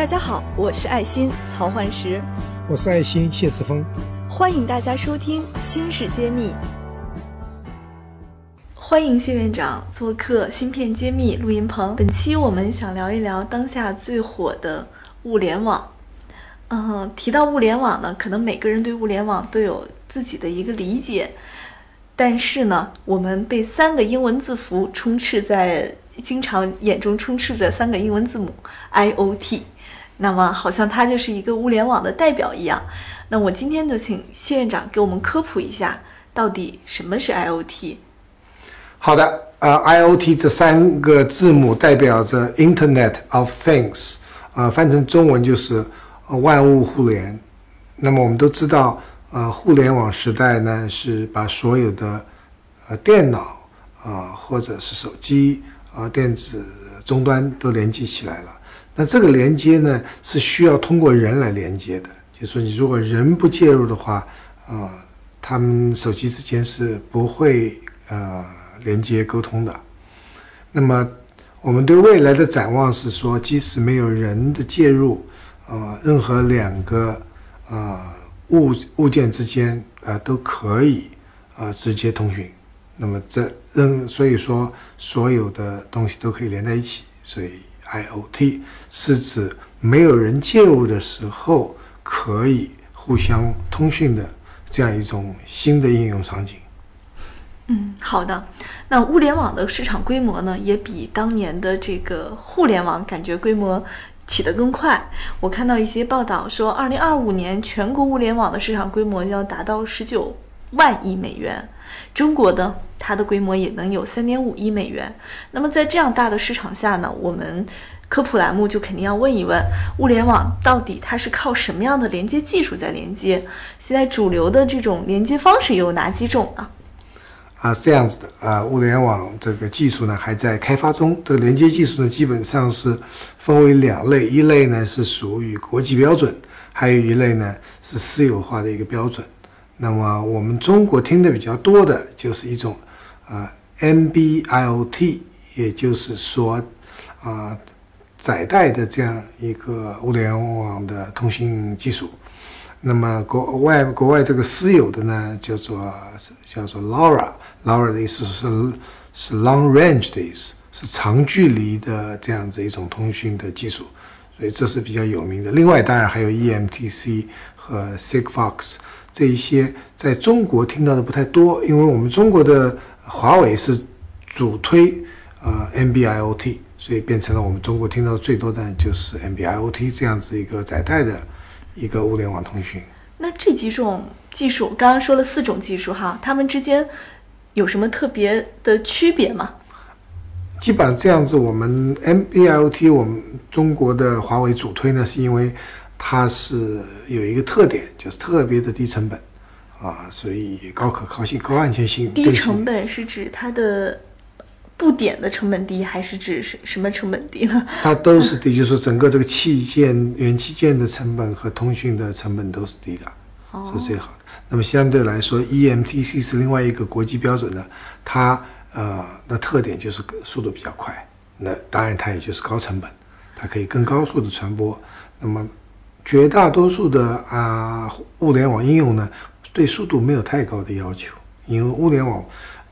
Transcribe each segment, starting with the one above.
大家好，我是爱心曹焕石，我是爱心谢志峰，欢迎大家收听《新事揭秘》。欢迎谢院长做客《芯片揭秘》录音棚。本期我们想聊一聊当下最火的物联网。嗯，提到物联网呢，可能每个人对物联网都有自己的一个理解，但是呢，我们被三个英文字符充斥在，经常眼中充斥着三个英文字母 IOT。那么好像它就是一个物联网的代表一样。那我今天就请谢院长给我们科普一下，到底什么是 IOT？好的，呃，IOT 这三个字母代表着 Internet of Things，呃，翻成中文就是万物互联。那么我们都知道，呃，互联网时代呢是把所有的呃电脑啊或者是手机啊电子终端都连接起来了。那这个连接呢，是需要通过人来连接的。就说你如果人不介入的话，呃，他们手机之间是不会呃连接沟通的。那么我们对未来的展望是说，即使没有人的介入，呃，任何两个呃物物件之间呃都可以呃直接通讯。那么这任所以说所有的东西都可以连在一起，所以。IOT 是指没有人介入的时候可以互相通讯的这样一种新的应用场景。嗯，好的。那物联网的市场规模呢，也比当年的这个互联网感觉规模起得更快。我看到一些报道说，二零二五年全国物联网的市场规模要达到十九万亿美元。中国的它的规模也能有三点五亿美元。那么在这样大的市场下呢，我们科普栏目就肯定要问一问：物联网到底它是靠什么样的连接技术在连接？现在主流的这种连接方式有哪几种呢？啊，是这样子的啊，物联网这个技术呢还在开发中。这个连接技术呢基本上是分为两类，一类呢是属于国际标准，还有一类呢是私有化的一个标准。那么我们中国听的比较多的就是一种，呃，NB-IoT，也就是说，啊，载带的这样一个物联网的通信技术。那么国外国外这个私有的呢，叫做叫做 LoRa，LoRa 的意思是是 Long Range 的意思，是长距离的这样子一种通讯的技术，所以这是比较有名的。另外当然还有 eMTC 和 Sigfox。这一些在中国听到的不太多，因为我们中国的华为是主推呃 NB-IoT，所以变成了我们中国听到的最多的就是 NB-IoT 这样子一个载带的一个物联网通讯。那这几种技术，刚刚说了四种技术哈，它们之间有什么特别的区别吗？基本上这样子，我们 NB-IoT 我们中国的华为主推呢，是因为。它是有一个特点，就是特别的低成本，啊，所以高可靠性、高安全性。低成本是指它的布点的成本低，还是指什什么成本低呢？它都是低，就是整个这个器件、元器件的成本和通讯的成本都是低的，是最好的。那么相对来说，eMTC 是另外一个国际标准的，它呃的特点就是速度比较快，那当然它也就是高成本，它可以更高速的传播。那么绝大多数的啊物联网应用呢，对速度没有太高的要求，因为物联网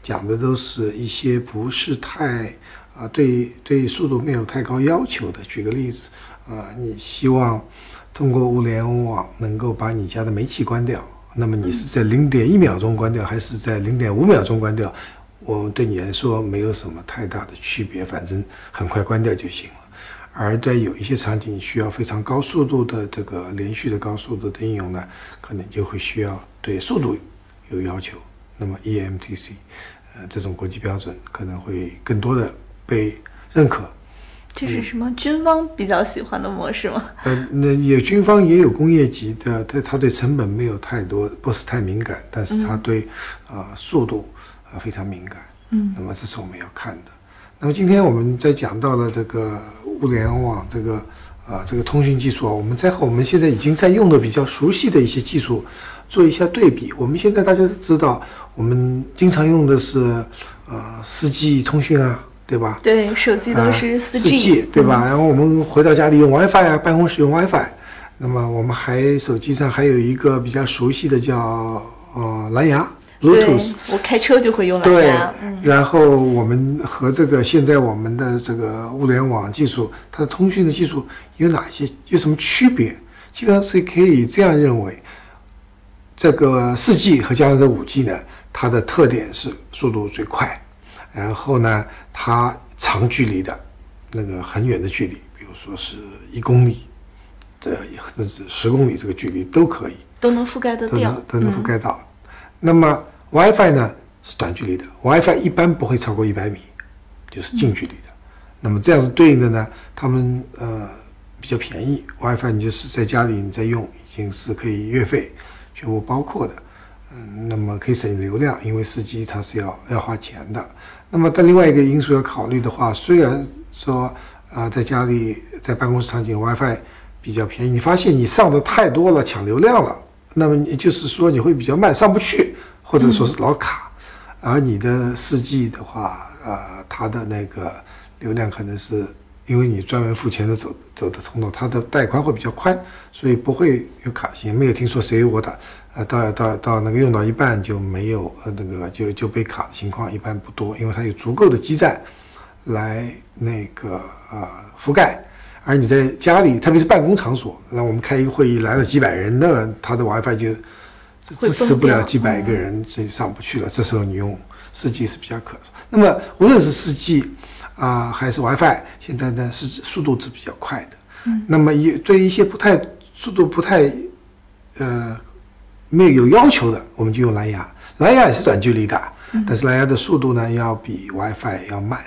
讲的都是一些不是太啊对对速度没有太高要求的。举个例子，啊，你希望通过物联网能够把你家的煤气关掉，那么你是在零点一秒钟关掉，还是在零点五秒钟关掉？我对你来说没有什么太大的区别，反正很快关掉就行了。而在有一些场景需要非常高速度的这个连续的高速度的应用呢，可能就会需要对速度有要求。那么 eMTC，呃，这种国际标准可能会更多的被认可。这是什么军方比较喜欢的模式吗？呃，那也军方也有工业级的，它它对成本没有太多，不是太敏感，但是它对啊速度啊非常敏感。嗯，那么这是我们要看的。那么今天我们在讲到了这个物联网这个啊这个通讯技术啊，我们再和我们现在已经在用的比较熟悉的一些技术做一下对比。我们现在大家都知道，我们经常用的是呃四 G 通讯啊，对吧？对，手机都是四 G，对吧？然后我们回到家里用 WiFi 啊，办公室用 WiFi。那么我们还手机上还有一个比较熟悉的叫呃蓝牙 Bluetooth，我开车就会用蓝牙。对，然后我们和这个现在我们的这个物联网技术，它的通讯的技术有哪些有什么区别？基本上是可以这样认为，这个四 G 和将来的五 G 呢，它的特点是速度最快，然后呢，它长距离的，那个很远的距离，比如说是一公里。这甚至十公里这个距离都可以，都能覆盖得掉，都能覆盖到。那么 WiFi 呢是短距离的，WiFi 一般不会超过一百米，就是近距离的。那么这样子对应的呢，他们呃比较便宜，WiFi 你就是在家里你在用，已经是可以月费全部包括的，嗯，那么可以省流量，因为司机它是要要花钱的。那么但另外一个因素要考虑的话，虽然说啊在家里在办公室场景 WiFi。比较便宜，你发现你上的太多了，抢流量了，那么你就是说你会比较慢，上不去，或者说是老卡。而你的四 G 的话，呃，它的那个流量可能是因为你专门付钱的走走的通道，它的带宽会比较宽，所以不会有卡性。没有听说谁我打，呃，到到到那个用到一半就没有，呃，那个就就被卡的情况一般不多，因为它有足够的基站来那个呃覆盖。而你在家里，特别是办公场所，那我们开一个会议来了几百人，那他的 WiFi 就支持不了几百个人，所以上不去了。这时候你用四 G 是比较可。那么无论是四 G 啊还是 WiFi，现在呢是速度是比较快的。嗯。那么一对一些不太速度不太呃没有有要求的，我们就用蓝牙。蓝牙也是短距离的，但是蓝牙的速度呢要比 WiFi 要慢。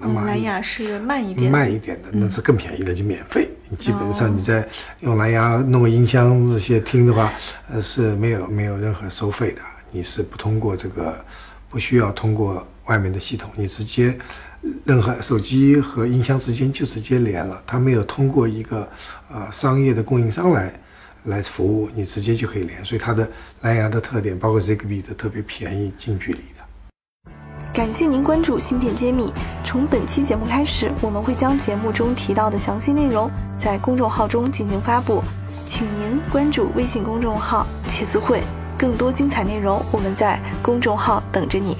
那么蓝牙是慢一点，慢一点的，那是更便宜的，就免费。基本上你在用蓝牙弄个音箱这些听的话，呃是没有没有任何收费的，你是不通过这个，不需要通过外面的系统，你直接任何手机和音箱之间就直接连了，它没有通过一个呃商业的供应商来来服务，你直接就可以连。所以它的蓝牙的特点，包括 Zigbee 的特别便宜，近距离。感谢您关注芯片揭秘。从本期节目开始，我们会将节目中提到的详细内容在公众号中进行发布，请您关注微信公众号“茄子会”，更多精彩内容我们在公众号等着你。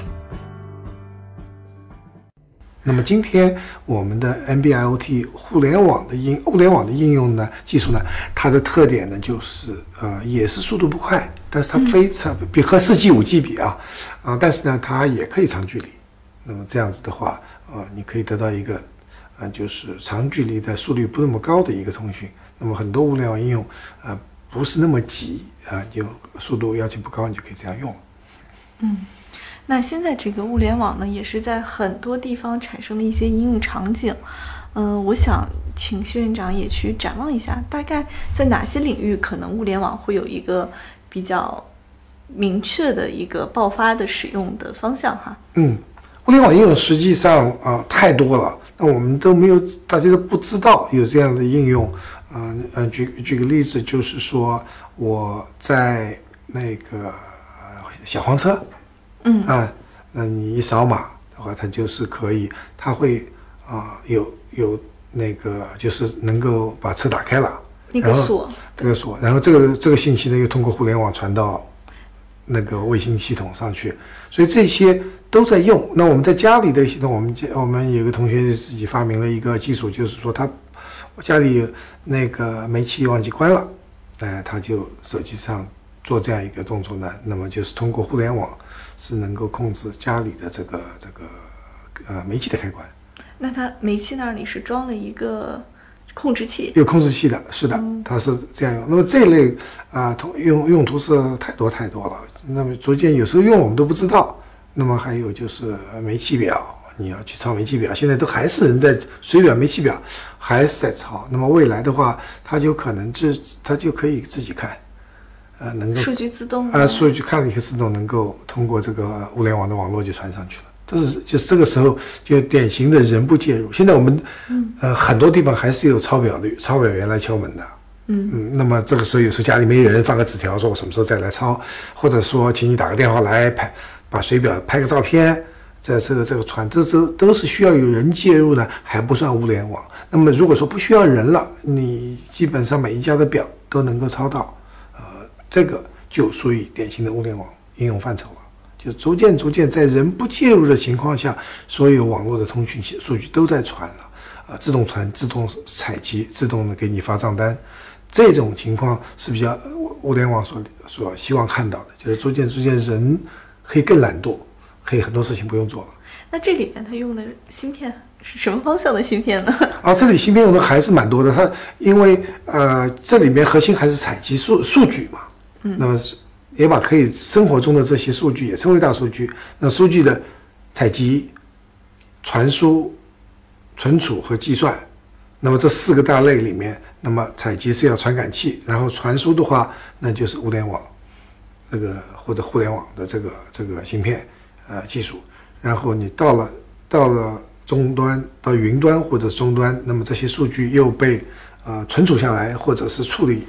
那么今天我们的 NB-IoT 互联网的应物联网的应用呢，技术呢，它的特点呢就是呃也是速度不快，但是它非常比和四 G、五 G 比啊，啊，但是呢它也可以长距离。那么这样子的话，呃，你可以得到一个，呃，就是长距离的速率不那么高的一个通讯。那么很多物联网应用，呃，不是那么急啊，就速度要求不高，你就可以这样用。嗯。那现在这个物联网呢，也是在很多地方产生了一些应用场景。嗯，我想请谢院长也去展望一下，大概在哪些领域可能物联网会有一个比较明确的一个爆发的使用的方向哈？嗯，物联网应用实际上啊太多了，那我们都没有，大家都不知道有这样的应用。嗯嗯，举举个例子，就是说我在那个小黄车。嗯啊，那你一扫码的话，它就是可以，它会啊有有那个就是能够把车打开了，那个锁，这个锁，然后这个这个信息呢又通过互联网传到那个卫星系统上去，所以这些都在用。那我们在家里的系统，我们家我们有个同学自己发明了一个技术，就是说他家里那个煤气忘记关了，哎，他就手机上做这样一个动作呢，那么就是通过互联网。是能够控制家里的这个这个呃煤气的开关。那它煤气那里是装了一个控制器？有控制器的，是的，它是这样用。那么这类啊，通用用途是太多太多了。那么逐渐有时候用我们都不知道。那么还有就是煤气表，你要去抄煤气表，现在都还是人在水表、煤气表还是在抄。那么未来的话，它就可能自它就可以自己看。呃，能够数据自动啊，数据看了以后自动能够通过这个物联网的网络就传上去了。这是就是这个时候就典型的人不介入。现在我们呃很多地方还是有抄表的抄表员来敲门的。嗯嗯，那么这个时候有时候家里没人，发个纸条说我什么时候再来抄，或者说请你打个电话来拍把水表拍个照片，在这个这个传，这这都是需要有人介入的，还不算物联网。那么如果说不需要人了，你基本上每一家的表都能够抄到，呃，这个就属于典型的物联网应用范畴了。就逐渐逐渐在人不介入的情况下，所有网络的通讯数据都在传了，啊，自动传、自动采集、自动的给你发账单，这种情况是比较物联网所所希望看到的，就是逐渐逐渐人可以更懒惰，可以很多事情不用做了。那这里面它用的芯片是什么方向的芯片呢？啊，这里芯片用的还是蛮多的，它因为呃这里面核心还是采集数数据嘛，那么是。也把可以生活中的这些数据也称为大数据。那数据的采集、传输、存储和计算，那么这四个大类里面，那么采集是要传感器，然后传输的话，那就是物联网，这个或者互联网的这个这个芯片呃技术。然后你到了到了终端，到云端或者终端，那么这些数据又被呃存储下来，或者是处理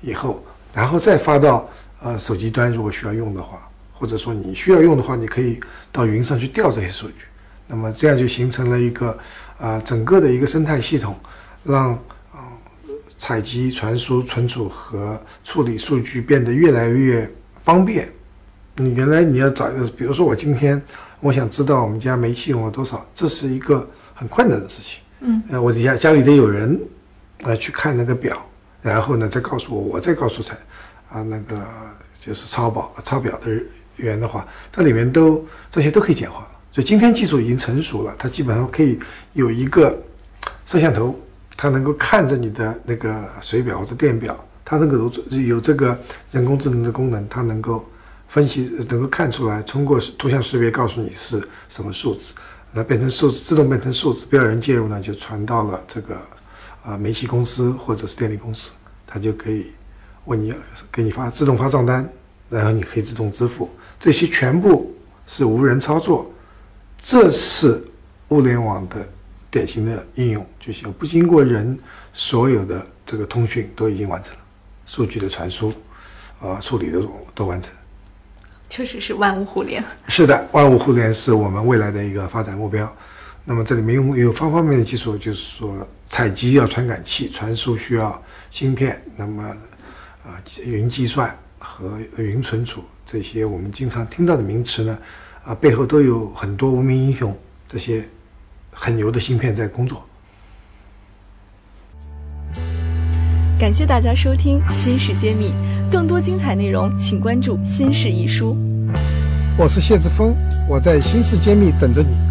以后，然后再发到。呃，手机端如果需要用的话，或者说你需要用的话，你可以到云上去调这些数据。那么这样就形成了一个啊，整个的一个生态系统，让啊采集、传输、存储和处理数据变得越来越方便。你原来你要找一个，比如说我今天我想知道我们家煤气用了多少，这是一个很困难的事情。嗯，呃，我家家里得有人来去看那个表，然后呢再告诉我，我再告诉财。啊，那个就是抄表抄表的员的话，这里面都这些都可以简化了。所以今天技术已经成熟了，它基本上可以有一个摄像头，它能够看着你的那个水表或者电表，它能够有这个人工智能的功能，它能够分析，能够看出来，通过图像识别告诉你是什么数字，那变成数字，自动变成数字，不要人介入呢，就传到了这个啊煤气公司或者是电力公司，它就可以。问你给你发自动发账单，然后你可以自动支付，这些全部是无人操作，这是物联网的典型的应用，就行不经过人，所有的这个通讯都已经完成了，数据的传输，啊处理的都完成，确实是万物互联。是的，万物互联是我们未来的一个发展目标。那么这里面有有方方面面的技术，就是说采集要传感器，传输需要芯片，那么。啊，云计算和云存储这些我们经常听到的名词呢，啊，背后都有很多无名英雄，这些很牛的芯片在工作。感谢大家收听《新事揭秘》，更多精彩内容请关注《新事一书》。我是谢志峰，我在《新事揭秘》等着你。